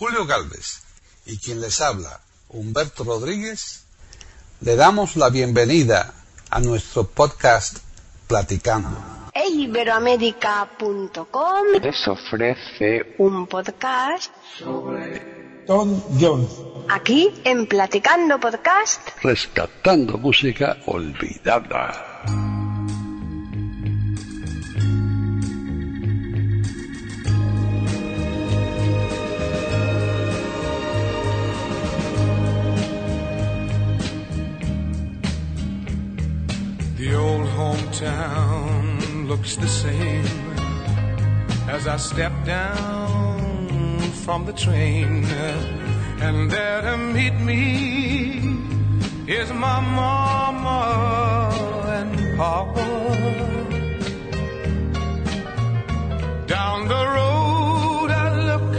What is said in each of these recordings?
Julio Galvez y quien les habla, Humberto Rodríguez, le damos la bienvenida a nuestro podcast Platicando. Iberoamérica.com les ofrece un podcast sobre Tom Jones. Aquí en Platicando Podcast, rescatando música olvidada. Hometown looks the same as I step down from the train. And there to meet me is my mama and papa. Down the road I look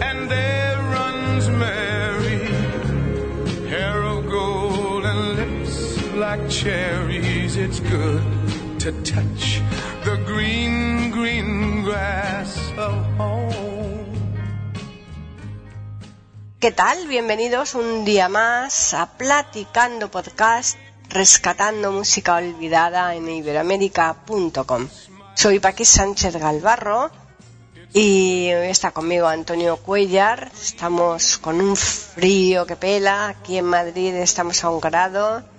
and there runs Mary, hair of gold and lips like cherries. To touch the green, green grass of home. ¿qué tal? Bienvenidos un día más a Platicando Podcast, rescatando música olvidada en iberoamérica.com. Soy Paqui Sánchez Galvarro y hoy está conmigo Antonio Cuellar. Estamos con un frío que pela. Aquí en Madrid estamos a un grado.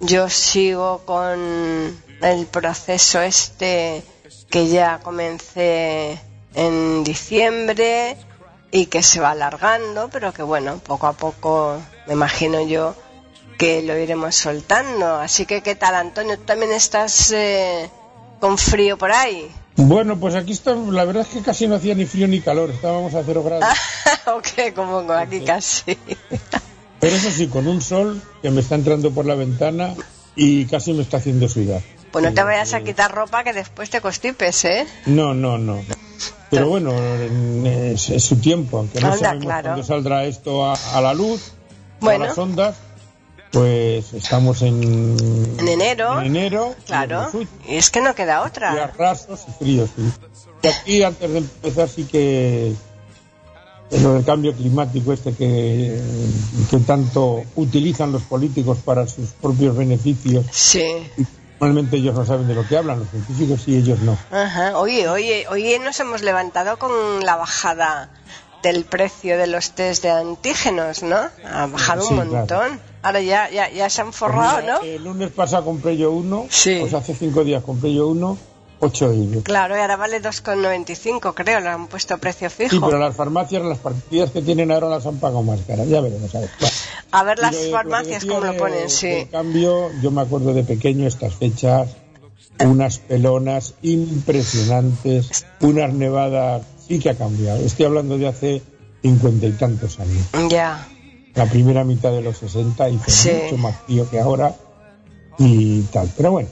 Yo sigo con el proceso este que ya comencé en diciembre y que se va alargando, pero que bueno, poco a poco me imagino yo que lo iremos soltando. Así que, ¿qué tal, Antonio? ¿Tú también estás eh, con frío por ahí? Bueno, pues aquí está, la verdad es que casi no hacía ni frío ni calor, estábamos a cero grados. ok, como aquí casi. Pero eso sí, con un sol que me está entrando por la ventana y casi me está haciendo sudar. Pues no te vayas a quitar ropa que después te constipes, ¿eh? No, no, no. Pero bueno, es, es su tiempo, aunque no Anda, sabemos claro. cuándo saldrá esto a, a la luz, Bueno. a las ondas. Pues estamos en, En enero. en enero, Claro. y, Y es que no queda otra. rasos y fríos. sí. Y aquí, antes de empezar, sí que lo del cambio climático este que, que tanto utilizan los políticos para sus propios beneficios. Sí. Normalmente ellos no saben de lo que hablan, los científicos y ellos no. Ajá. Oye, oye, oye, nos hemos levantado con la bajada del precio de los test de antígenos, ¿no? Ha bajado Sí, un montón. Ahora ya, ya, ya se han forrado, Mira, ¿no? El lunes pasado compré yo uno, Sí. pues hace cinco días compré yo uno, 8 euros. Claro, y ahora vale 2,95, creo, le han puesto precio Sí, fijo. pero las farmacias, las partidas que tienen ahora las han pagado más caras, ya veremos. A ver. Bueno. A ver las farmacias cómo lo de- ponen, sí. del cambio, yo me acuerdo de pequeño estas fechas, unas pelonas impresionantes, unas nevadas, sí que ha cambiado. Estoy hablando de hace cincuenta y tantos años. Ya. La primera mitad de los 60 y Sí. mucho más frío que ahora y tal. Pero bueno,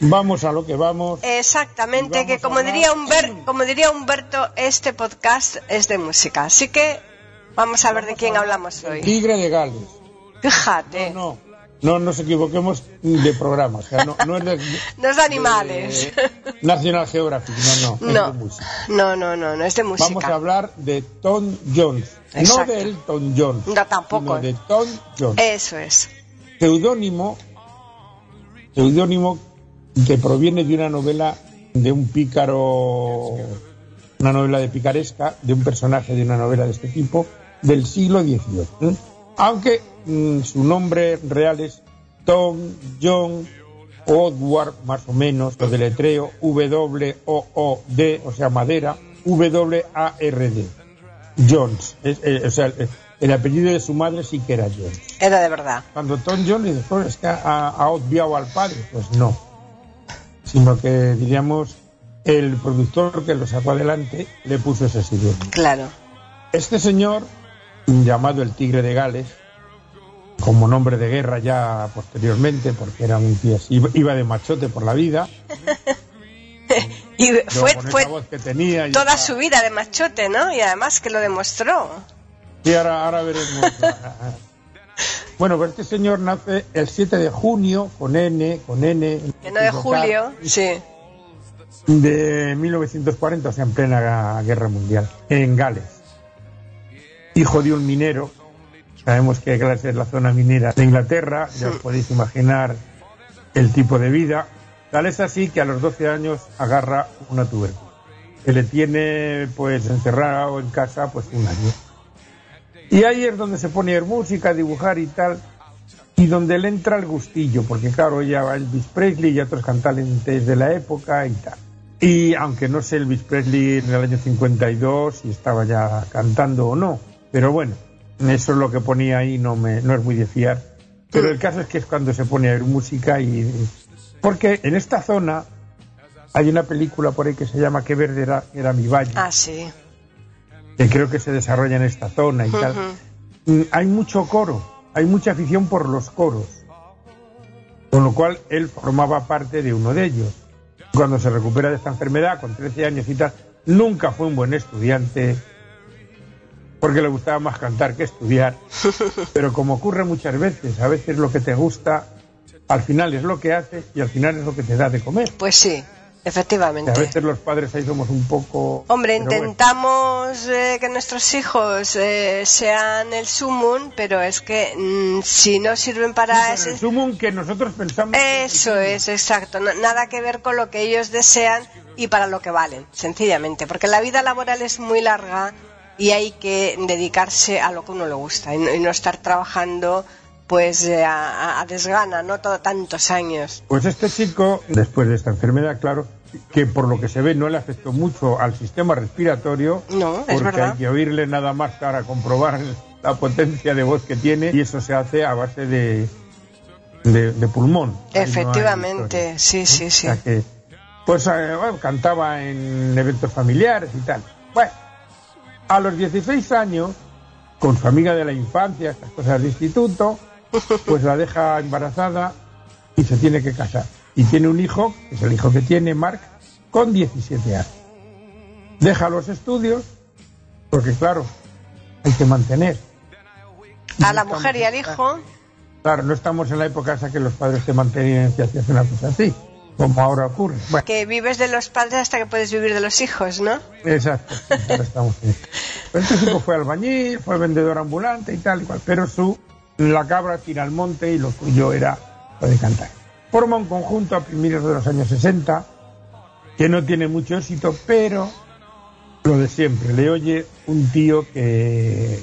vamos a lo que vamos. Exactamente, Y que vamos como diría, Humber- como diría Humberto, este podcast es de música. Así que vamos a ver de quién hablamos hoy. Tigre de Gales. Fíjate, No, no nos equivoquemos de programa. O sea, no, no es de, no es de animales. de National Geographic, no, no, es No, de música. no, no, no, no es de Vamos a música. hablar de Tom Jones. Exacto. No de Elton John. No, tampoco. Sino de Tom Jones. Eso es. Seudónimo, seudónimo que proviene de una novela de un pícaro, una novela de picaresca, de un personaje de una novela de este tipo, del siglo XVIII. ¿eh? Aunque mm, su nombre real es Tom John Odward, más o menos, lo deletreo W-O-O-D, o sea, madera, W-A-R-D. Jones. Es- eh, o sea, el, el apellido de su madre sí que era Jones. Era de verdad. Cuando Tom Jones dice, "Pues es que ha, ha obviado al padre, pues no. Sino que, diríamos, el productor que lo sacó adelante le puso ese seudónimo. Claro. Este señor, llamado el Tigre de Gales, como nombre de guerra ya posteriormente, porque era un tío iba- de machote por la vida, Y fue, fue voz que tenía. toda su vida de machote, ¿no? Y además que lo demostró. Sí, ahora, ahora veremos. bueno, pues este señor nace el 7 de junio, con N, con N. Que no de julio, sí. de 1940, o sea, en plena guerra mundial, en Gales. hijo de un minero. Sabemos que clase es la zona minera de Inglaterra, ya os podéis imaginar el tipo de vida. Tal es así que a los 12 años agarra una tuberculosis, que le tiene pues encerrado en casa pues un año. Y ahí es donde se pone a música, a dibujar y tal, y donde le entra el gustillo, porque claro, ya va Elvis Presley y otros cantantes de la época y tal. Y aunque no sé Elvis Presley en el año 52 si estaba ya cantando o no, pero bueno, eso es lo que ponía ahí, no, me, no es muy de fiar. Pero el caso es que es cuando se pone a ver música y... Porque en esta zona hay una película por ahí que se llama Qué verde era, era mi valle, Ah, sí. Que creo que se desarrolla en esta zona y tal. Mm, Hay mucho coro, hay mucha afición por los coros, con lo cual él formaba parte de uno de ellos. Cuando se recupera de esta enfermedad, con 13 años y tal, nunca fue un buen estudiante, porque le gustaba más cantar que estudiar. Pero como ocurre muchas veces, a veces lo que te gusta, al final es lo que haces y al final es lo que te da de comer. Pues sí, efectivamente. a veces los padres ahí somos un poco... Hombre, pero bueno. intentamos eh, que nuestros hijos eh, sean el sumum, pero es que mm, si no sirven para ese... el sumum que nosotros pensamos... Eso es, exacto. No- nada que ver con lo que ellos desean y para lo que valen, sencillamente. Porque la vida laboral es muy larga y hay que dedicarse a lo que uno le gusta y no, y no estar trabajando pues eh, a- a desgana, no todo tantos años. Pues este chico, después de esta enfermedad, claro, que por lo que se ve no le afectó mucho al sistema respiratorio, No, es porque verdad. hay que oírle nada más para comprobar la potencia de voz que tiene y eso se hace a base de, de, de pulmón. No Efectivamente, sí, sí, O sí. sea que, pues eh, bueno, cantaba en eventos familiares y tal. Bueno, a los 16 años, con su amiga de la infancia, estas cosas de instituto, pues la deja embarazada y se tiene que casar. Y tiene un hijo, que es el hijo que tiene, Mark, con 17 años. Deja los estudios, porque claro, hay que mantener. A la mujer y al hijo, Claro, no estamos en la época esa que los padres te mantenían si hacías una cosa así, como ahora ocurre. Bueno, que vives de los padres hasta que puedes vivir de los hijos, ¿no? exacto. ahora estamos en este chico fue albañil, fue vendedor ambulante y tal y cual, pero su la cabra tira al monte y lo suyo era lo de cantar. Forma un conjunto a primeros de los años 60 que no tiene mucho éxito, pero lo de siempre. Le oye un tío que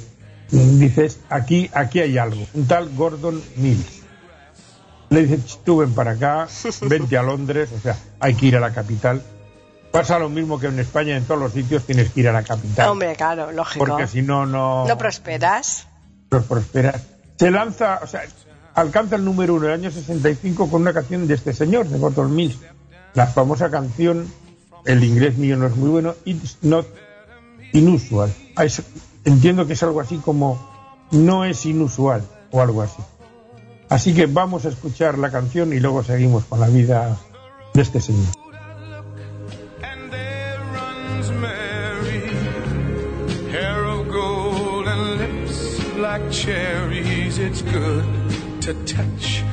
dices aquí aquí hay algo, un tal Gordon Mills. Le dice, "Ch, tú ven para acá, vente a Londres, o sea, hay que ir a la capital. Pasa lo mismo que en España, en todos los sitios tienes que ir a la capital. Hombre, claro, lógico. porque si no, no, No prosperas. no prosperas. Se lanza, o sea, alcanza el número uno en el año 65 con una canción de este señor, de Gordon Mills. La famosa canción, el inglés mío no es muy bueno, It's Not Inusual. Ah, es- entiendo que es algo así como no es inusual o algo así. Así que vamos a escuchar la canción y luego seguimos con la vida de este señor. cherries. It's good to touch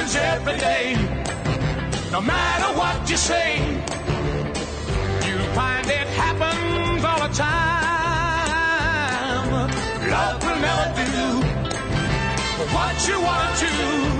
happens every day. No matter what you say, you find it happens all the time. Love will never do what you want to.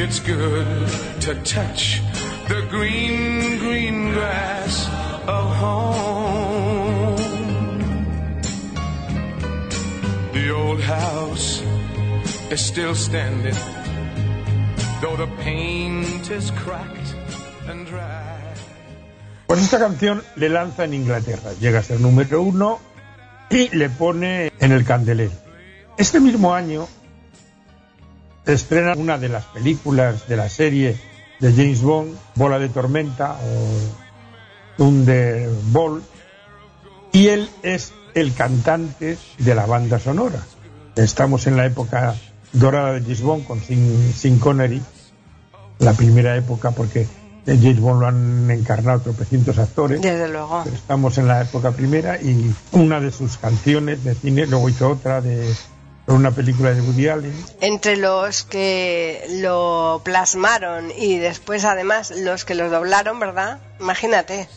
It's good to touch the green, green grass of home. The old house is still standing, though the paint is cracked and dry. Pues esta canción le lanza en Inglaterra, llega a ser número uno y le pone en el candelero. Este mismo año estrena una de las películas de la serie de James Bond, Bola de Tormenta o Thunderbolt, y él es el cantante de la banda sonora. Estamos en la época dorada de James Bond con Sin, Sin Connery, la primera época porque James Bond lo han encarnado tropecientos actores. Desde luego. Estamos en la época primera y una de sus canciones de cine, luego hizo otra de una película de Woody Allen. Entre los que lo plasmaron y después además los que lo doblaron, ¿verdad? Imagínate.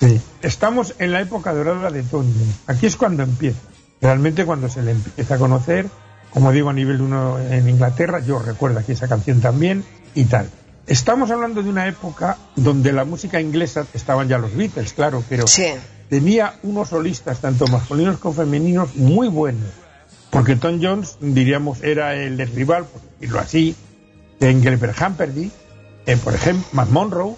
Sí. Estamos en la época dorada de Tony. Aquí es cuando empieza. Realmente cuando se le empieza a conocer, como digo, a nivel uno en Inglaterra, yo recuerdo aquí esa canción también y tal. Estamos hablando de una época donde la música inglesa estaban ya los Beatles, claro, pero Sí. tenía unos solistas, tanto masculinos como femeninos, muy buenos. Porque Tom Jones, diríamos, era el rival, por decirlo así, de Engelbert Humperdinck, eh, por ejemplo, Matt Monroe,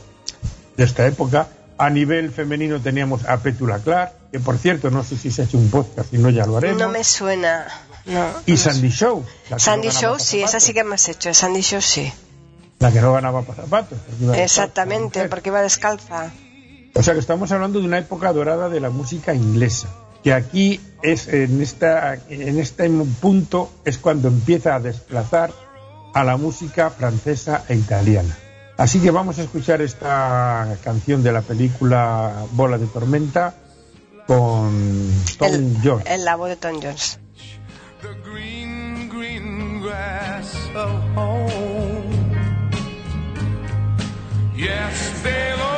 de esta época. A nivel femenino teníamos a Petula Clark, que por cierto, no sé si se ha hecho un podcast, si no ya lo haremos. No me suena. No, Y no Sandy Show. Sandy no Show, sí, esa sí que me has hecho. Sandy Show, sí. La que no ganaba para zapatos. Exactamente, porque iba descalza. O sea que estamos hablando de una época dorada de la música inglesa, que aquí es en esta en este punto es cuando empieza a desplazar a la música francesa e italiana. Así que vamos a escuchar esta canción de la película Bola de tormenta con Tom El, George. el la voz de Tom Jones. the green, green grass of home. Yes, they'll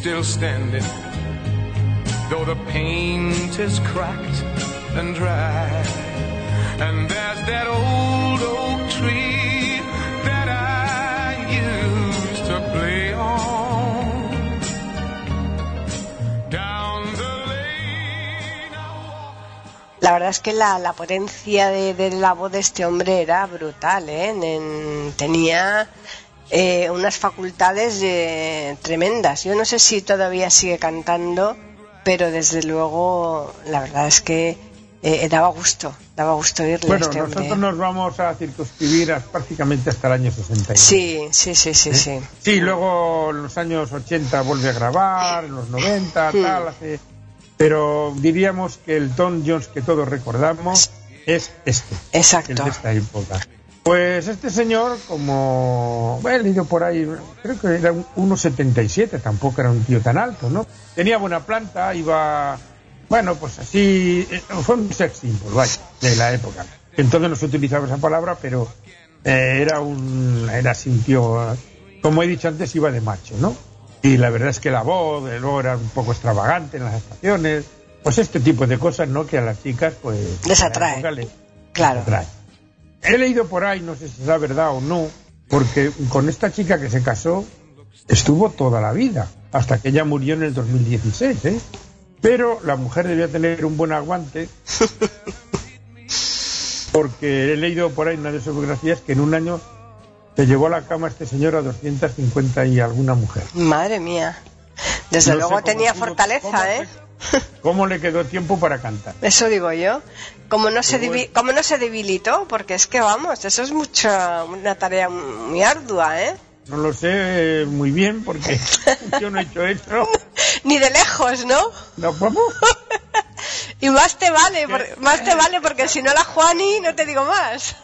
still standing, though the paint is cracked and dry. And there's that old oak tree that I used to play on. Down the lane I. La verdad es que la, la potencia de, de la voz de este hombre era brutal, ¿eh? En- tenía eh, unas facultades eh, tremendas. Yo no sé si todavía sigue cantando, pero desde luego la verdad es que eh, daba gusto, daba gusto oírle Bueno, este hombre. nosotros nos vamos a circunscribir a- prácticamente hasta el año 61. Sí, sí, sí, sí, sí. Sí, luego en los años 80 vuelve a grabar, en los 90, Hmm. tal, hace... Pero diríamos que el Tom Jones que todos recordamos es este, el Exacto. de esta época. Pues este señor, como bueno, he leído por ahí, creo que era un 1,77, tampoco era un tío tan alto, ¿no? Tenía buena planta, iba, bueno, pues así, eh, fue un sex symbol, vaya, de la época. Entonces no se utilizaba esa palabra, pero eh, era un, era así un tío, como he dicho antes, iba de macho, ¿no? Y la verdad es que la voz, luego era un poco extravagante en las estaciones, pues este tipo de cosas, ¿no? Que a las chicas, pues... Les atrae. les- Claro. atrae. He leído por ahí, no sé si es la verdad o no, porque con esta chica que se casó estuvo toda la vida, hasta que ella murió en el 2016, ¿eh? Pero la mujer debía tener un buen aguante, porque he leído por ahí en una de sus biografías que en un año se llevó a la cama este señor a 250 y alguna mujer. Madre mía. Desde No luego tenía fortaleza, ¿eh? ¿Cómo le quedó tiempo para cantar? Eso digo yo. Como no, se debi- como no se debilitó, porque es que vamos, eso es mucha, una tarea muy ardua, ¿eh? No lo sé eh, muy bien porque yo no he hecho eso. Ni de lejos, ¿no? No, ¿cómo? Y más te vale, por- más te vale porque si no la Juani, no te digo más.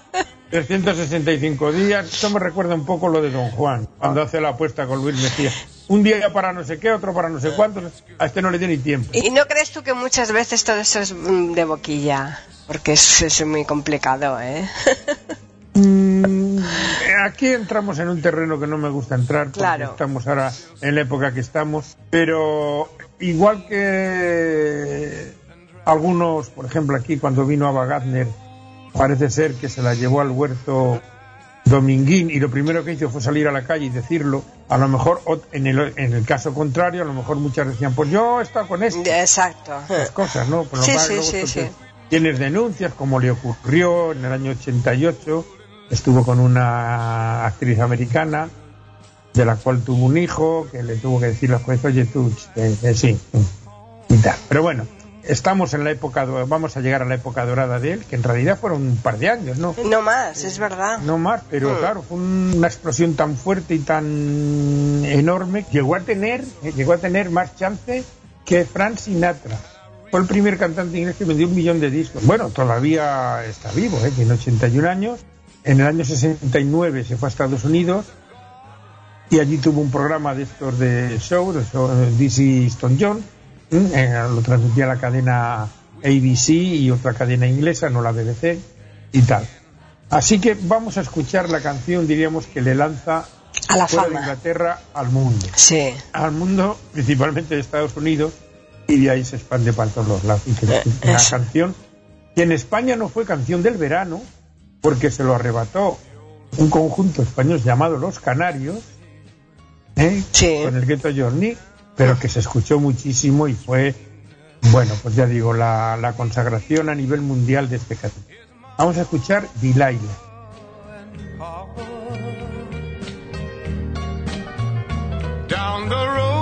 365 días. Esto me recuerda un poco lo de Don Juan, cuando hace la apuesta con Luis Mejía. Un día para no sé qué, otro para no sé cuántos. A este no le dio ni tiempo. ¿Y no crees tú que muchas veces todo eso es mm, de boquilla? Porque es, es muy complicado, ¿eh? Mm, Aquí entramos en un terreno que no me gusta entrar porque Claro. estamos ahora en la época que estamos, pero igual que algunos, por ejemplo aquí cuando vino Ava Gardner, parece ser que se la llevó al huerto Dominguín y lo primero que hizo fue salir a la calle y decirlo, a lo mejor en el, en el caso contrario, a lo mejor muchas decían, pues yo he estado con este Exacto. estas cosas, ¿no? Por lo Sí, cual sí, sí, esto sí. Tienes denuncias, como le ocurrió en el año 88, estuvo con una actriz americana, de la cual tuvo un hijo, que le tuvo que decir la juez, oye tú, eh, eh, sí, mm, y tal. Pero bueno, estamos en la época, vamos a llegar a la época dorada de él, que en realidad fueron un par de años, ¿no? No más, es verdad. No más, pero Mm. claro, fue un- una explosión tan fuerte y tan enorme, que llegó a tener, eh, llegó a tener más chance que Frank Sinatra. Fue el primer cantante inglés que vendió un millón de discos. Bueno, todavía está vivo, ¿eh? tiene 81 años. En el año 69 se fue a Estados Unidos y allí tuvo un programa de estos de show, de show eh, is Tom John. Eh, lo transmitía la cadena ABC y otra cadena inglesa, no la BBC y tal. Así que vamos a escuchar la canción, diríamos, que le lanza A la fuera de fama. Inglaterra al mundo. Sí. Al mundo, principalmente de Estados Unidos, y de ahí se expande para todos los lados. Eh, una eso. canción que en España no fue canción del verano, porque se lo arrebató un conjunto español llamado Los Canarios, ¿eh? Sí. con el Ghetto Journey, pero que se escuchó muchísimo y fue, bueno, pues ya digo, la, consagración a nivel mundial de este canto. Vamos a escuchar road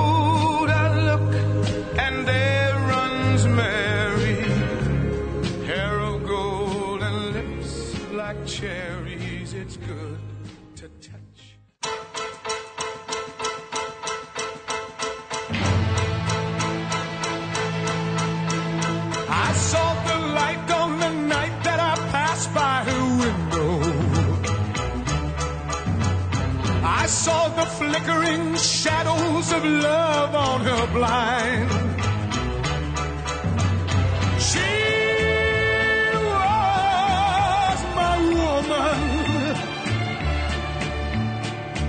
of love on her blind. She was my woman.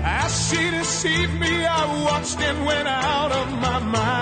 As she deceived me, I watched and went out of my mind.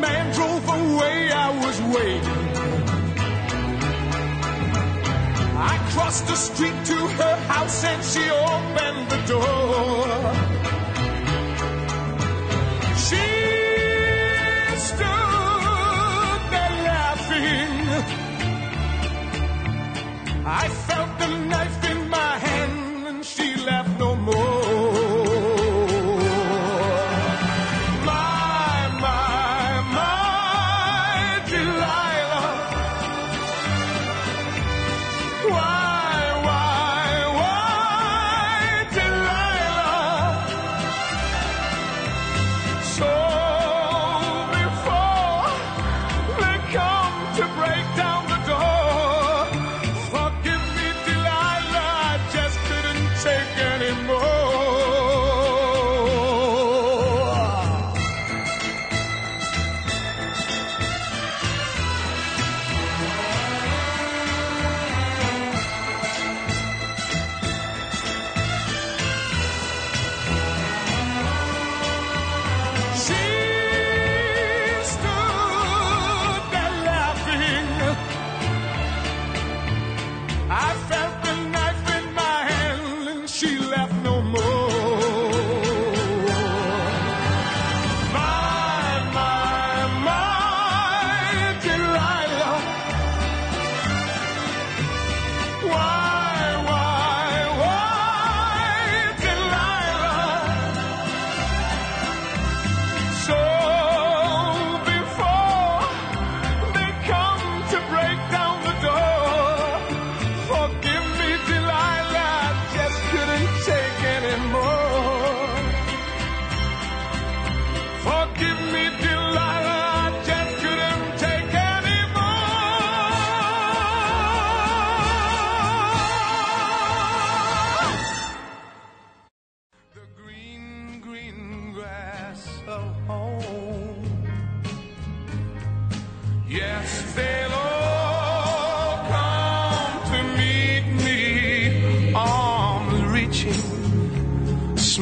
Man drove away, I was waiting. I crossed the street to her house and she opened the door. She stood there laughing. I felt the knife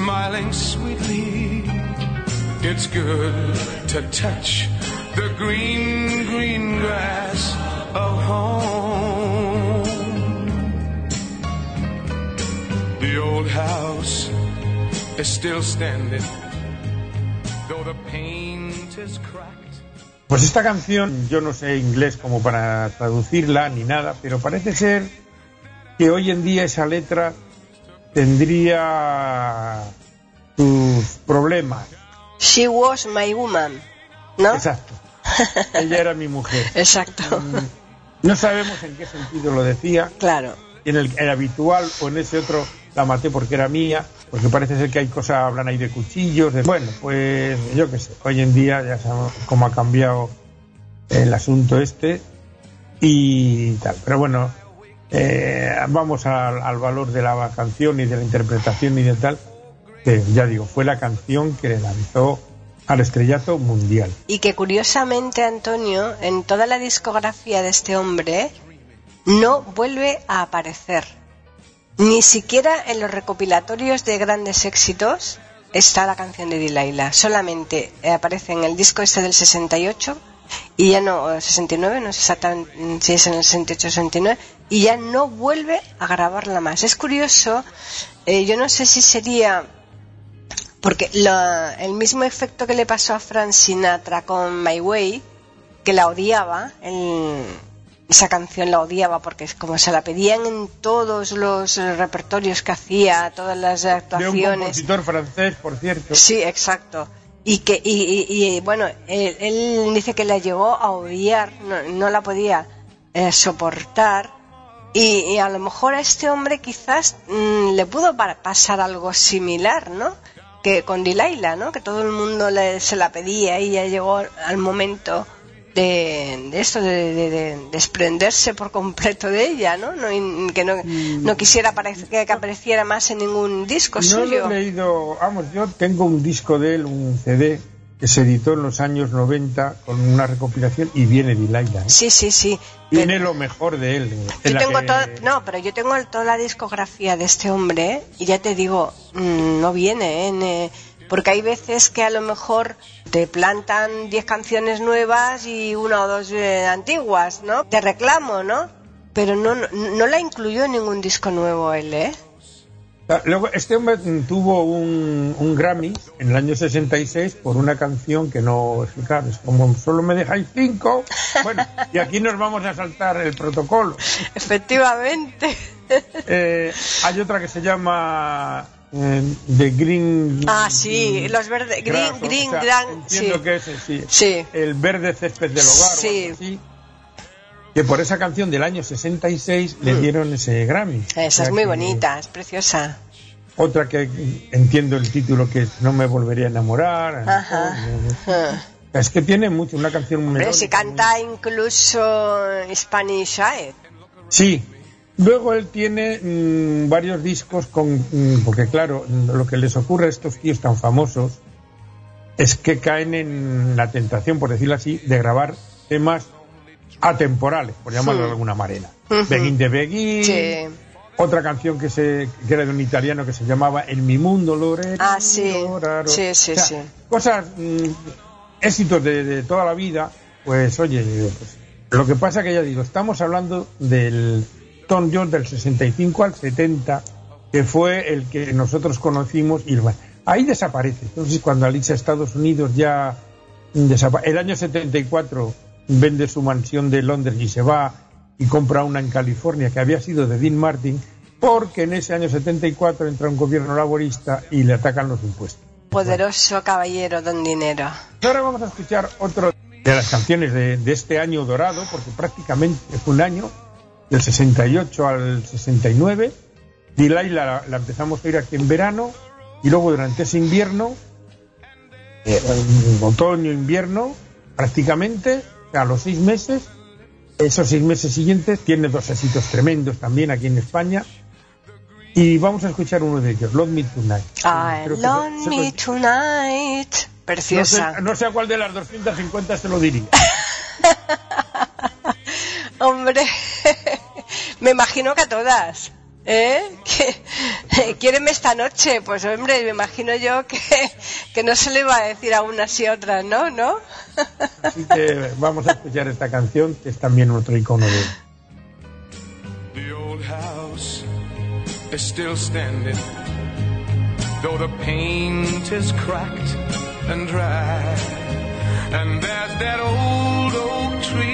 smiling sweetly. It's good to touch the green, green grass of home. The old house is still standing, though the paint is cracked. Pues esta canción, yo no sé inglés como para traducirla ni nada, pero parece ser que hoy en día esa letra tendría sus problemas. She was my woman, ¿no? Exacto. Ella era mi mujer. Exacto. No sabemos en qué sentido lo decía, Claro. en el, el habitual o en ese otro la maté porque era mía, porque parece ser que hay cosas, hablan ahí de cuchillos. Bueno, pues yo qué sé, hoy en día ya sabemos cómo ha cambiado el asunto este y tal. Pero bueno, eh, vamos al, al valor de la canción y de la interpretación y de tal, que ya digo, fue la canción que le lanzó al estrellato mundial. Y que curiosamente, Antonio, en toda la discografía de este hombre, no vuelve a aparecer. Ni siquiera en los recopilatorios de grandes éxitos está la canción de Delilah. Solamente aparece en el disco este del 68 y ya no, eh, 69, no sé exactamente si es en el 68 o 69, y ya no vuelve a grabarla más. Es curioso, eh, yo no sé si sería porque lo- el mismo efecto que le pasó a Frank Sinatra con My Way, que la odiaba, el- esa canción la odiaba porque es como se la pedían en todos los repertorios que hacía, todas las De un actuaciones. compositor francés, por cierto. Sí, exacto. Y que y, y- y, bueno, él, él dice que la llegó a odiar, no, no la podía eh, soportar. Y, y a lo mejor a este hombre quizás mm, le pudo pa- pasar algo similar, ¿no? Que con Delilah, ¿no? Que todo el mundo le- se la pedía y ya llegó al momento de, de esto, de, de- de desprenderse por completo de ella, ¿no? no que no, no quisiera que apareciera más en ningún disco No lo suyo. he leído, vamos, yo tengo un disco de él, un CD, que se editó en los años 90 con una recopilación y viene Delilah. ¿eh? Sí, sí, sí. Viene lo mejor de él. ¿eh? Yo En tengo que- todo, no, pero yo tengo toda la discografía de este hombre ¿eh? y ya te digo, mm, no viene, ¿eh? Ne- porque hay veces que a lo mejor te plantan 10 canciones nuevas y una o dos eh, antiguas, ¿no? Te reclamo, ¿no? Pero no, no, no la incluyó en ningún disco nuevo él, ¿eh? Ah, Luego, este hombre tuvo un, un Grammy en el año 66 por una canción que no, claro, es como solo me dejáis cinco. Bueno, y aquí nos vamos a saltar el protocolo. Efectivamente. Eh, hay otra que se llama eh, The Green. Ah, sí, los verdes, green, Grass, o green, sea, gran, Entiendo sí. que es sí, Sí. el verde césped del hogar. o Sí. así, que por esa canción del año 66 le dieron ese Grammy. O Esa sea es muy bonita, es preciosa. Otra que entiendo el título que es No me volvería a enamorar. Ajá. Ah. Es que tiene mucho, una canción muy melódica, canta incluso Spanish Side. Sí. Luego él tiene mm, varios discos con. mm, porque, claro, lo que les ocurre a estos tíos tan famosos es que caen en la tentación, por decirlo así, de grabar temas atemporales, por llamarlo de Sí. alguna manera. Begin de Begin. Sí. Otra canción que, se, que era de un italiano que se llamaba En mi mundo Lorero. Ah, sí. Sí, sí, sí. Cosas, mm, éxitos de, de toda la vida, pues oye, pues, lo que pasa que ya digo, estamos hablando del Tom Jones del 65 al 70, que fue el que nosotros conocimos y bueno, ahí desaparece. Entonces cuando al irse a Estados Unidos ya desaparece. El año 74 vende su mansión de Londres y se va y compra una en California que había sido de Dean Martin, porque en ese año 74 entra un gobierno laborista y le atacan los impuestos. Poderoso caballero don dinero. Y ahora vamos a escuchar otro de las canciones de, de este año dorado, porque prácticamente fue un año, del 68 al 69. Delilah la, la empezamos a oír aquí en verano, y luego durante ese invierno, eh, otoño, invierno, prácticamente, a los seis meses, esos seis meses siguientes, tiene dos éxitos tremendos también aquí en España. Y vamos a escuchar uno de ellos, Love Me Tonight. I Creo que love se- se lo- me tonight. no sé, Preciosa. no sé a cuál de las 250 se lo diría. Hombre, me imagino que a todas. ¿Eh? Que, ¿Quiéreme esta noche? Pues hombre, me imagino yo que, que no se le iba a decir a unas y otras, ¿no? ¿No? Así que vamos a escuchar esta canción, que es también otro icono de él. The old house is still standing, though the paint is cracked and dry. And there's that old oak tree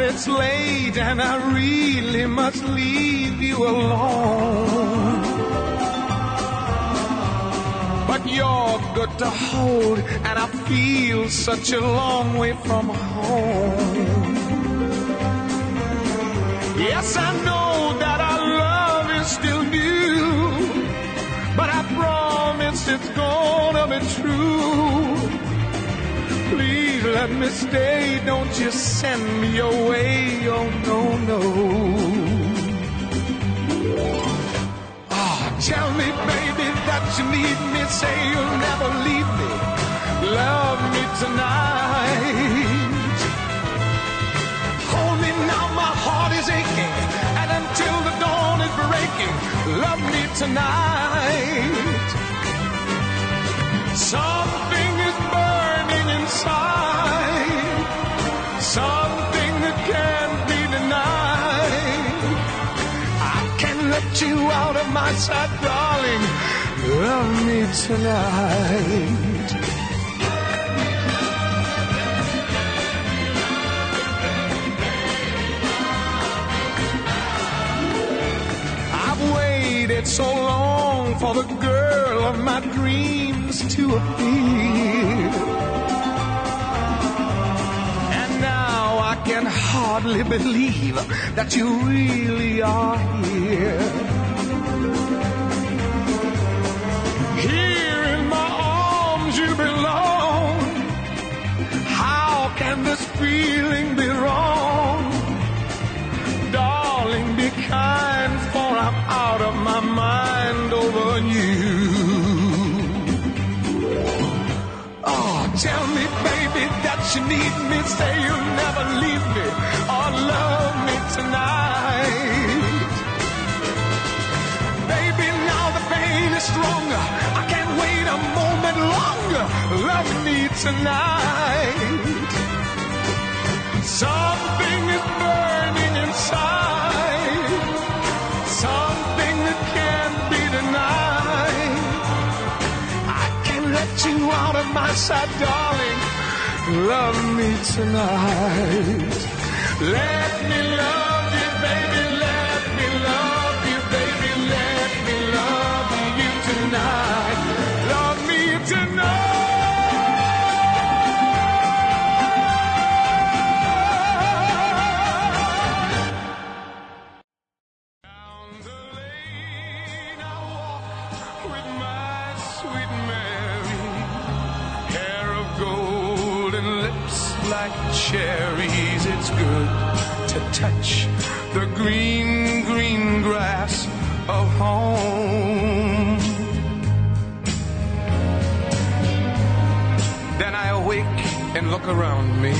it's late and I really must leave you alone. But you're good to hold, and I feel such a long way from home. Yes, I know that our love is still new, but I promise it's gonna be true. Let me stay, don't you send me away, oh no, no. Ah, tell me, baby, that you need me, say you'll never leave me. Love me tonight. Hold me now, my heart is aching, and until the dawn is breaking, love me tonight. Something is burning inside, you out of my sight, darling. Love me tonight. I've waited so long for the girl of my dreams to appear. Hardly believe that you really are here. Here in my arms you belong. How can this feeling be wrong? Darling, be kind, for I'm out of my mind over you. Oh, tell me, baby, that you need me. Say you'll never leave me tonight. Baby, now the pain is stronger. I can't wait a moment longer. Love me tonight. Something is burning inside. Something that can't be denied. I can't let you out of my sight, darling. Love me tonight. Let me love the green, green grass of home. Then I awake and look around me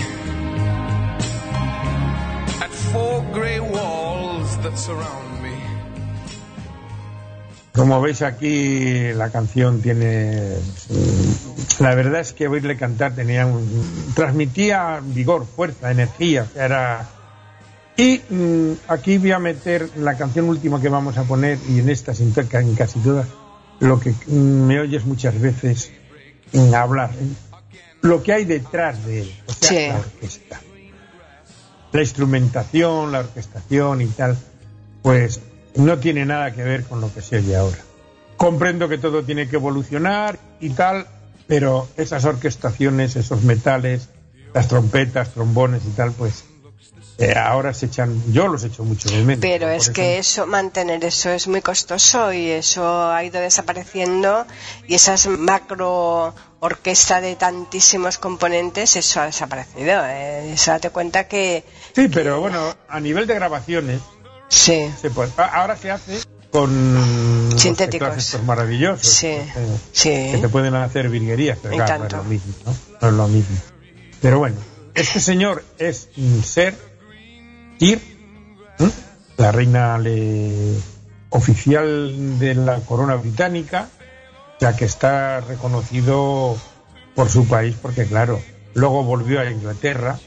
at four gray walls that surround me. Como veis aquí, la canción tiene. La verdad es que oírle cantar tenía un- transmitía vigor, fuerza, energía. Era. Y mm, aquí voy a meter la canción última que vamos a poner, y en esta, toca en casi todas, lo que mm, me oyes muchas veces en hablar. ¿eh? Lo que hay detrás de él, o sea, Sí. la orquesta. La instrumentación, la orquestación y tal, pues no tiene nada que ver con lo que se oye ahora. Comprendo que todo tiene que evolucionar y tal, pero esas orquestaciones, esos metales, las trompetas, trombones y tal, pues eh, ahora se echan, yo los echo mucho de menos. Pero es que eso, mantener eso es muy costoso y eso ha ido desapareciendo y esas macro orquesta de tantísimos componentes, eso ha desaparecido. ¿eh? Eso date cuenta que Sí, pero bueno, a nivel de grabaciones, sí, se puede- a- ahora se hace con Sintéticos. estos maravillosos Sí, eh, sí. que te pueden hacer virguerías, pero claro, no es lo mismo, ¿no? No es lo mismo. Pero bueno, este señor es mm, Ser Kir, ¿eh? la reina le- oficial de la corona británica, ya que está reconocido por su país, porque claro, luego volvió a Inglaterra,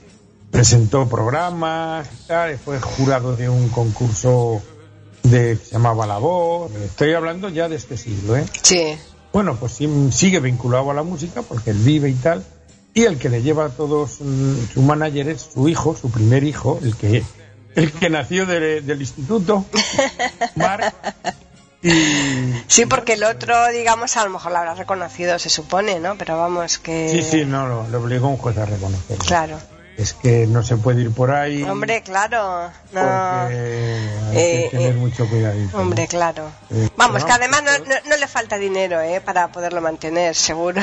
presentó programas, y tal, fue jurado de un concurso de que se llamaba La Voz. Estoy hablando ya de este siglo, ¿eh? sí, Bueno, pues sí, sigue vinculado a la música porque él vive y tal. y el que le lleva a todos mm, su manager es su hijo, su primer hijo, el que, el que nació de- del instituto, Mark. Y, Sí, porque el otro, digamos, a lo mejor lo habrá reconocido, se supone, ¿no? Pero vamos, que... sí, sí, no, lo, le obligó un juez a reconocerlo. Claro. Es que no se puede ir por ahí. Hombre, claro. No. hay Eh, que tener eh, mucho cuidadito. Hombre, claro. Eh, Vamos, no, que además no, no- no le falta dinero, ¿eh? Para poderlo mantener, seguro.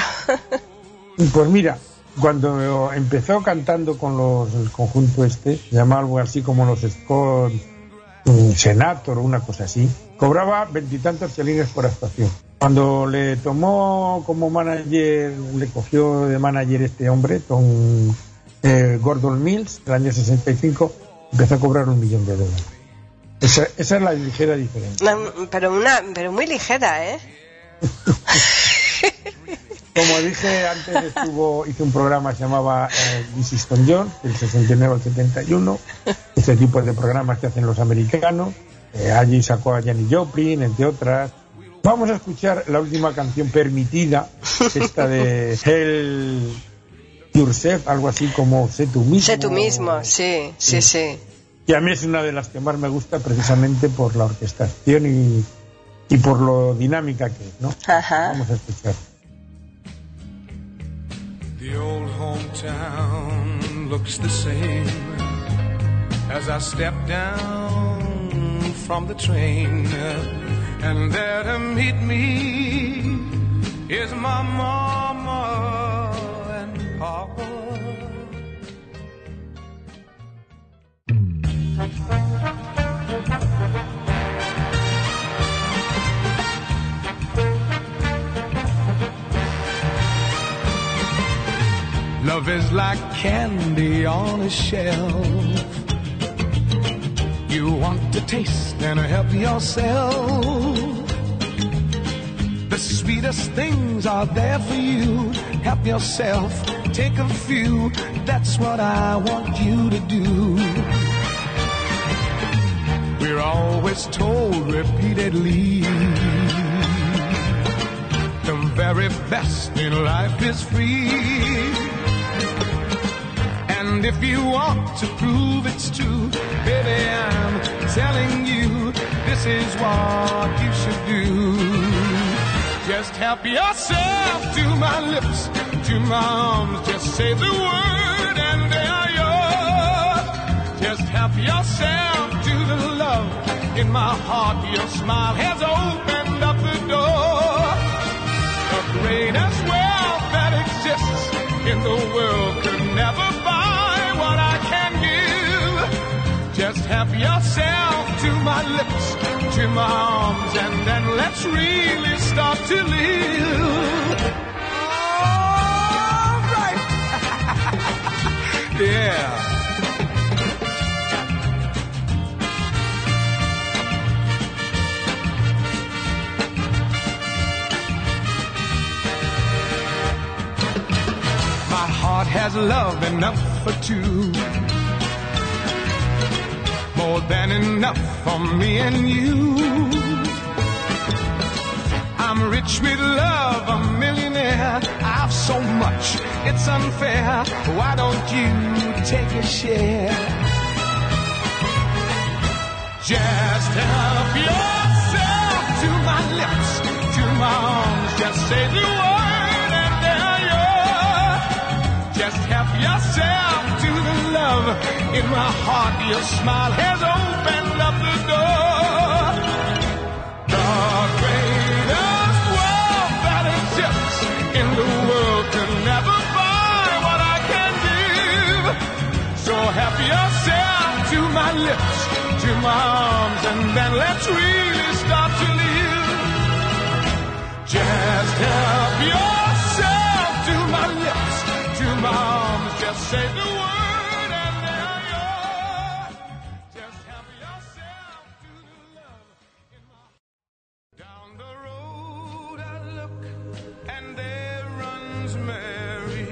Pues mira, cuando empezó cantando con los el conjunto este, se llamaba algo así como los Scott mm, Senator o una cosa así, cobraba veintitantos chelines por actuación. Cuando le tomó como manager, le cogió de manager este hombre, Tom eh, Gordon Mills, el año 65, empezó a cobrar un millón de dólares. Esa, esa es la ligera diferencia. No, pero, una, pero muy ligera, ¿eh? Como dije antes, estuvo, hice un programa que se llamaba eh, This is Tom Jones, del 69 al 71, este tipo de programas que hacen los americanos. Eh, allí sacó a Janis Joplin, entre otras. Vamos a escuchar la última canción permitida, esta de Hell Yourself, algo así como Sé tú mismo. Sé tú mismo, sí, sí, sí. Y a mí es una de las que más me gusta precisamente por la orquestación y, y por lo dinámica que es, ¿no? Ajá. Vamos a escuchar. The old hometown looks the same as I step down from the train. And there to meet me is my mama and papa. Love is like candy on a shelf. You want to taste and help yourself. The sweetest things are there for you. Help yourself, take a few. That's what I want you to do. We're always told repeatedly the very best in life is free. And if you want to prove it's true, baby, I'm telling you, this is what you should do. Just help yourself to my lips, to my arms, just say the word and they are yours. Just help yourself to the love in my heart. Your smile has opened up the door. The greatest wealth that exists in the world could never buy Help yourself to my lips, to my arms, and then let's really start to live. All right. yeah. My heart has love enough for two. More than enough for me and you. I'm rich with love, a millionaire. I've so much, it's unfair. Why don't you take a share? Just help yourself to my lips, to my arms. Just say the word Just help yourself to the love in my heart. Your smile has opened up the door. The greatest that exists in the world can never buy what I can give. So help yourself to my lips, to my arms, and then let's really start to live. Just help yourself to my lips, to my arms. Just say the word and there you're. Just help yourself to the love in my Down the road I look and there runs Mary,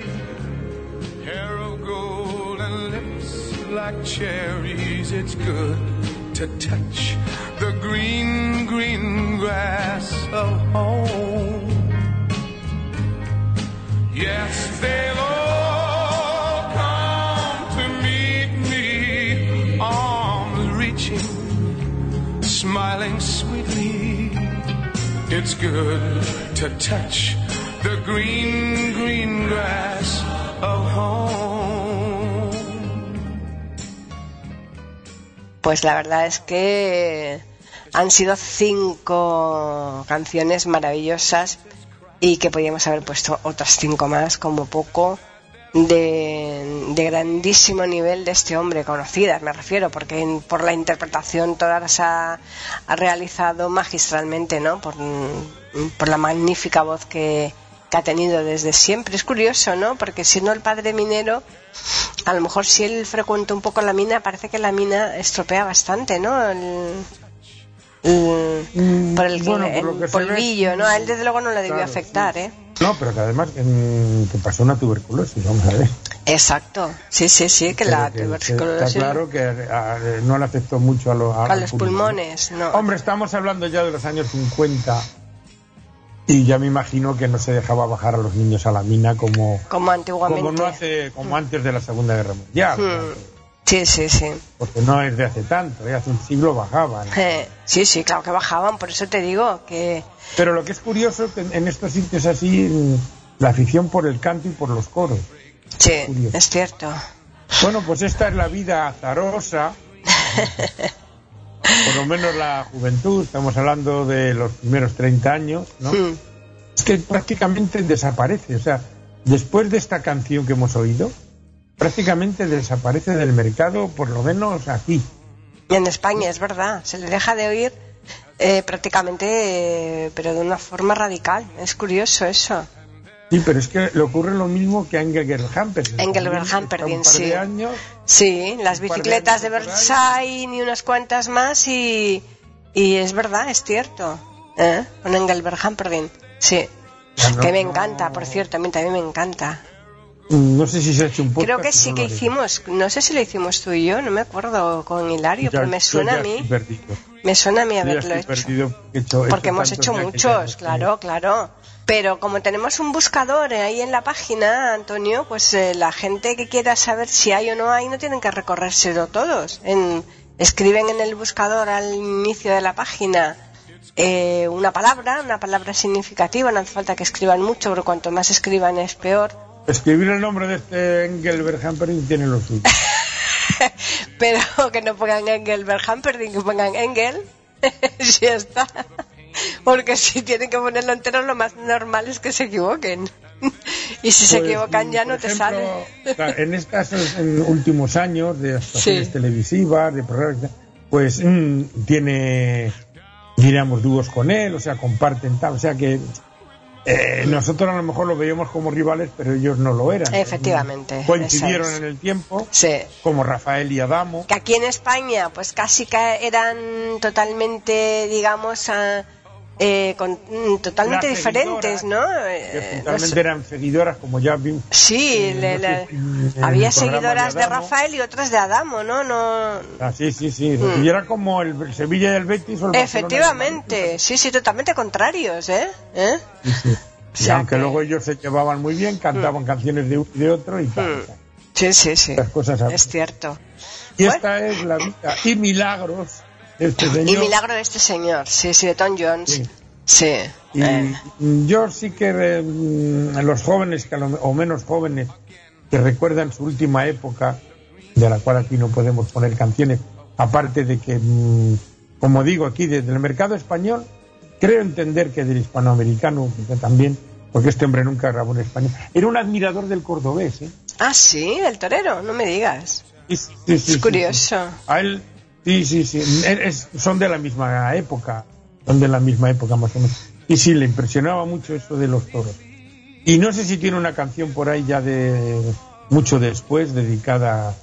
hair of gold and lips like cherries. It's good to touch It's good to touch the green, green grass. Pues la verdad es que han sido cinco canciones maravillosas y que podíamos haber puesto otras cinco más como poco de, de grandísimo nivel de este hombre, conocidas me refiero, porque en- por la interpretación todas las ha, ha realizado magistralmente, ¿no? Por, por la magnífica voz que, que ha tenido desde siempre. Es curioso, ¿no? Porque siendo el padre minero, a lo mejor si él frecuenta un poco la mina, parece que la mina estropea bastante, ¿no? El, el- Mm, por el, bueno, por el ve, polvillo, ¿no? A él desde luego no le debió claro, afectar, sí. ¿eh? No, pero que además mm, que pasó una tuberculosis, vamos a ver. Exacto, sí, sí, sí, que la Pero que- que tuberculosis Está claro que a- no le afectó mucho a, lo- a- a los pulmón. pulmones, no. Hombre, estamos hablando ya de los años 50 y ya me imagino que no se dejaba bajar a los niños a la mina como, como antiguamente. como no hace como antes de la Segunda Guerra Mundial. Hmm. Sí, sí, sí. Porque no es de hace tanto, ya hace un siglo bajaban. Eh, sí, sí, claro que bajaban, por eso te digo que Pero lo que es curioso que en estos sitios así la afición por el canto y por los coros. sí, es cierto. Bueno, pues esta es la vida azarosa, por lo menos la juventud, estamos hablando de los primeros 30 años, ¿no? Hmm. Es que prácticamente desaparece, o sea, después de esta canción que hemos oído, prácticamente desaparece del mercado, por lo menos aquí. Y en España es verdad, se le deja de oír eh, prácticamente, eh, pero de una forma radical. Es curioso eso. Sí, pero es que le ocurre lo mismo que a Engelbert está un par sí. años, Sí, las de bicicletas de. Versailles y unas cuantas más y, y es verdad, es cierto. ¿Eh? Con Engelbert Humperdinck, sí. No- que me no- encanta, por cierto, a mí también me encanta. No sé si se ha hecho un podcast. Creo que sí no que hicimos, no sé si lo hicimos tú y yo, no me acuerdo con Hilario, Ya- pero me suena a mí, perdido. me suena a mí haberlo hecho. perdido porque he hecho- he Porque hecho hemos hecho muchos, claro, claro. Pero como tenemos un buscador ahí en la página, Antonio, pues eh, la gente que quiera saber si hay o no hay, no tienen que recorrérselo todos. En, escriben en el buscador al inicio de la página eh, una palabra, una palabra significativa, no hace falta que escriban mucho, pero cuanto más escriban es peor. Escribir el nombre de este Engelbert Humperdinck tiene lo suyo. Pero que no pongan Engelbert Humperdinck, que pongan Engel, ya está. Porque si tienen que ponerlo entero, lo más normal es que se equivoquen. Y si se Pues, equivocan ya no te sale. claro, En estos en últimos años de actuaciones Sí. televisivas, de programas, pues mm, tiene, diríamos, dúos con él, o sea, comparten tal, o sea que eh, nosotros a lo mejor lo veíamos como rivales, pero ellos no lo eran. Efectivamente, Coincidieron es. en el tiempo, Sí. como Rafael y Adamo. Que aquí en España, pues casi que eran totalmente, digamos, ah, eh, con- mm, totalmente Las diferentes, ¿no? que Eh, fundamentalmente los- eran seguidoras, como ya vimos. Sí, le- no le- en había seguidoras de. Rafael y otras de Adamo, ¿no? no Ah, sí, sí, sí. Mm. Y era como el Sevilla y el Betis o el Barcelona Efectivamente, sí, sí, totalmente contrarios, ¿eh? ¿Eh? Sí, sí. O Y sea aunque que- luego ellos se llevaban muy bien, cantaban canciones de uno y de otro y tal. Mm. Sí, sí, sí. Las cosas así. Es cierto. Y Bueno. esta es la vida y milagros de este Y milagro de este señor, sí, sí, de Tom Jones. Sí. Sí. Y eh, yo sí que eh, mm, los jóvenes que a lo- o menos jóvenes que recuerdan su última época, de la cual aquí no podemos poner canciones, aparte de que, mm, como digo aquí, desde el mercado español, creo entender que del hispanoamericano también, porque este hombre nunca grabó en español, era un admirador del cordobés. ¿eh? Ah, sí, el torero, no me digas. Sí, sí, sí, Es curioso. A él, sí, sí, sí. Es- son de la misma época. Son de la misma época más o menos. Y sí, le impresionaba mucho eso de los toros. Y no sé si tiene una canción por ahí ya de mucho después dedicada.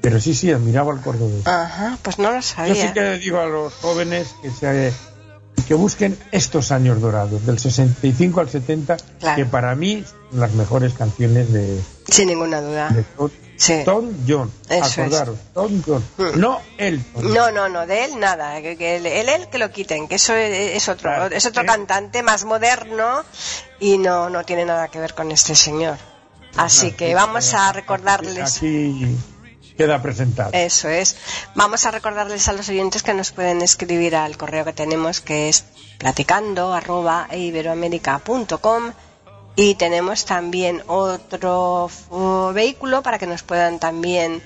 Pero sí, sí, admiraba al cordobés. Ajá, pues no lo Yo sí sabía. que digo a los jóvenes que se que busquen estos años dorados, del 65 al 70, Claro. que para mí son las mejores canciones de, Sin ninguna duda. de Sí. Tom John. Eso Acordaros, Tom John. Mm. No Elton. No, no, no, de él nada, que, que él, él, él que lo quiten, que eso es, es otro, Claro. es otro Eh. cantante más moderno y no, no tiene nada que ver con este señor. Así que vamos a recordarles. Aquí, queda presentado. Eso es. Vamos a recordarles a los oyentes que nos pueden escribir al correo que tenemos que es platicando arroba y tenemos también otro uh, vehículo para que nos puedan también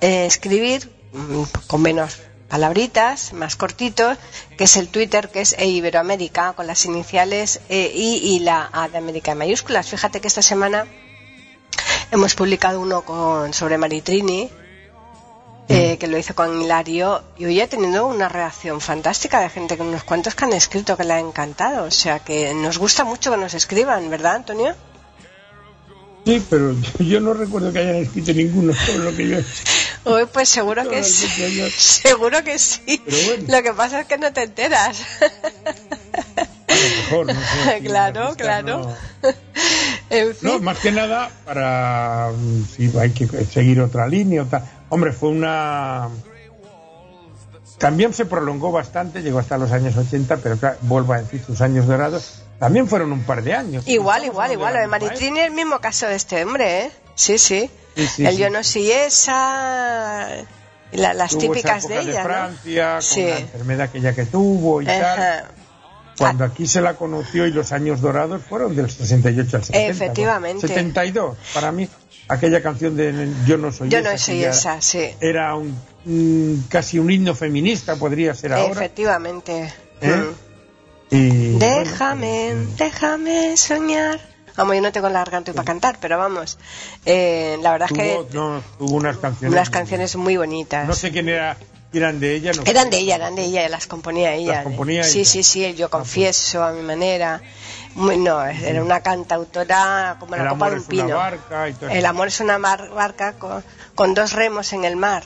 eh, escribir mm, con menos palabritas, más cortitos, que es el Twitter, que es Iberoamérica, con las iniciales EI y la A de América en mayúsculas. Fíjate que esta semana hemos publicado uno con, sobre Maritrini, eh, que lo hizo con Hilario, y hoy ha tenido una reacción fantástica de gente, con unos cuantos que han escrito que le ha encantado. O sea que nos gusta mucho que nos escriban, ¿verdad, Antonio? Sí, pero yo no recuerdo que hayan escrito ninguno sobre lo que yo he Uy, pues seguro que sí. Seguro que sí. Lo que pasa es que no te enteras. A lo mejor, no sé, claro, claro. No, En fin. No, más que nada para mm, si hay que seguir otra línea. Otra... Hombre, fue una. También se prolongó bastante, llegó hasta los años 80, pero claro, vuelvo a decir, sus años dorados también fueron un par de años. Igual, igual, igual. de Lo de Maritrini es el mismo caso de este hombre, ¿eh? Sí, sí. Sí, sí, el sí. yo no soy esa. la- las Tuvo esa típicas de ella, ¿no? Francia, con Sí. la enfermedad aquella que tuvo y tal. Cuando aquí se la conoció y los años dorados fueron del 68 al 70. Efectivamente. 72. Para mí, aquella canción de Yo no soy Yo esa. no soy esa, sí. Era un, mm, casi un himno feminista, podría ser ahora. Efectivamente. ¿Eh? Mm. Y, Déjame, déjame soñar. Vamos, yo no tengo la garganta para cantar, pero vamos. Eh, la verdad bueno, es tuvo, que no, tuvo unas canciones. unas canciones muy bonitas. No sé quién era, eran de ella. No sé. Eran de ella, eran de ella, las componía ella. Las componía sí, ella. sí, sí, el yo Ah, pues. confieso a mi manera. No, era una cantautora como la El copa de un pino. barca y todo El amor es una barca con, con dos remos en el mar.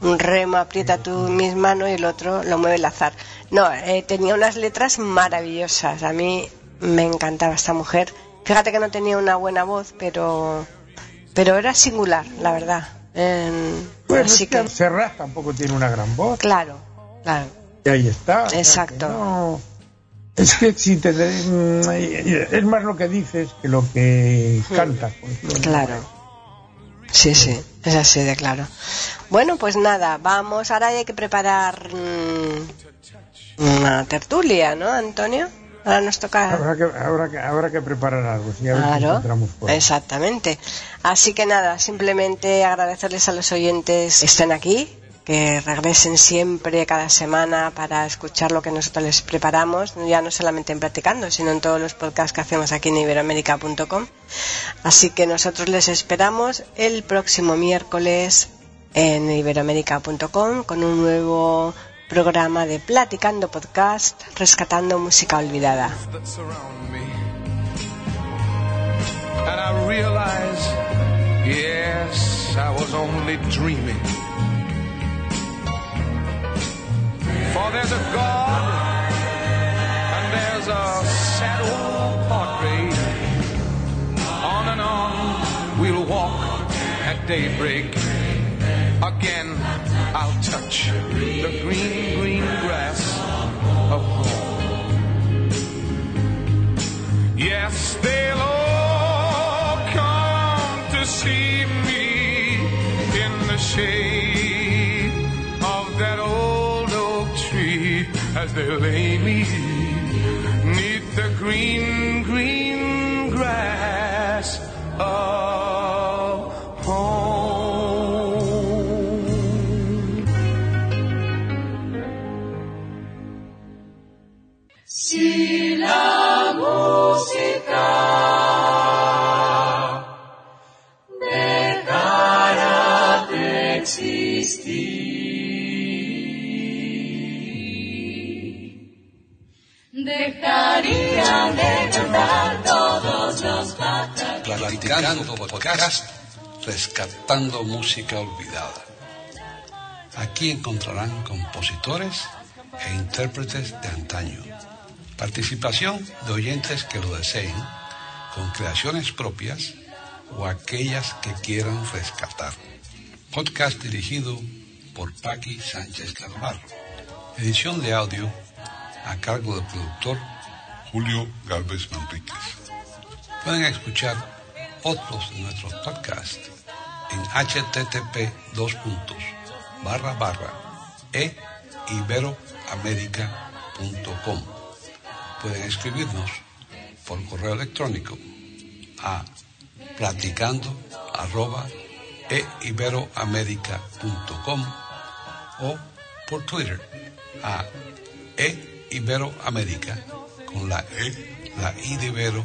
Un remo aprieta tú mis manos y el otro lo mueve el azar. No, eh, tenía unas letras maravillosas. A mí me encantaba esta mujer. Fíjate que no tenía una buena voz, pero pero era singular, la verdad. Eh, Bueno, así es que Serrat tampoco tiene una gran voz. claro, claro. Y ahí está. o sea Exacto. no- Es que si te mm, es más lo que dices que lo que cantas. pues, lo- Claro. Sí, sí, es así de claro. Bueno, pues nada, vamos. Ahora hay que preparar mm, una tertulia, ¿no, Antonio? Ahora nos toca. Habrá que, habrá que, habrá que preparar algo. Si Claro, exactamente. Así que nada, simplemente agradecerles a los oyentes que estén aquí, que regresen siempre cada semana para escuchar lo que nosotros les preparamos, ya no solamente en Practicando, sino en todos los podcasts que hacemos aquí en iberoamérica.com. Así que nosotros les esperamos el próximo miércoles en iberoamérica.com con un nuevo programa de Platicando Podcast, rescatando música olvidada. For there's a God, and there's a sad old portrait. On and on we'll walk at daybreak. Again, I'll touch the green, green grass of home. Yes, they'll all come to see me in the shade as they lay me neath the green, green grass of Platicando podcast, rescatando música olvidada. Aquí encontrarán compositores e intérpretes de antaño. Participación de oyentes que lo deseen, con creaciones propias o aquellas que quieran rescatar. Podcast dirigido por Paqui Sánchez Calvarro. Edición de audio a cargo del productor Julio Galvez Manríquez. Pueden escuchar otros de nuestros podcasts en http dos puntos barra barra e iberoamerica.com. Pueden escribirnos por correo electrónico a platicando arroba e iberoamerica.com o por Twitter a e con la e, la i de Ibero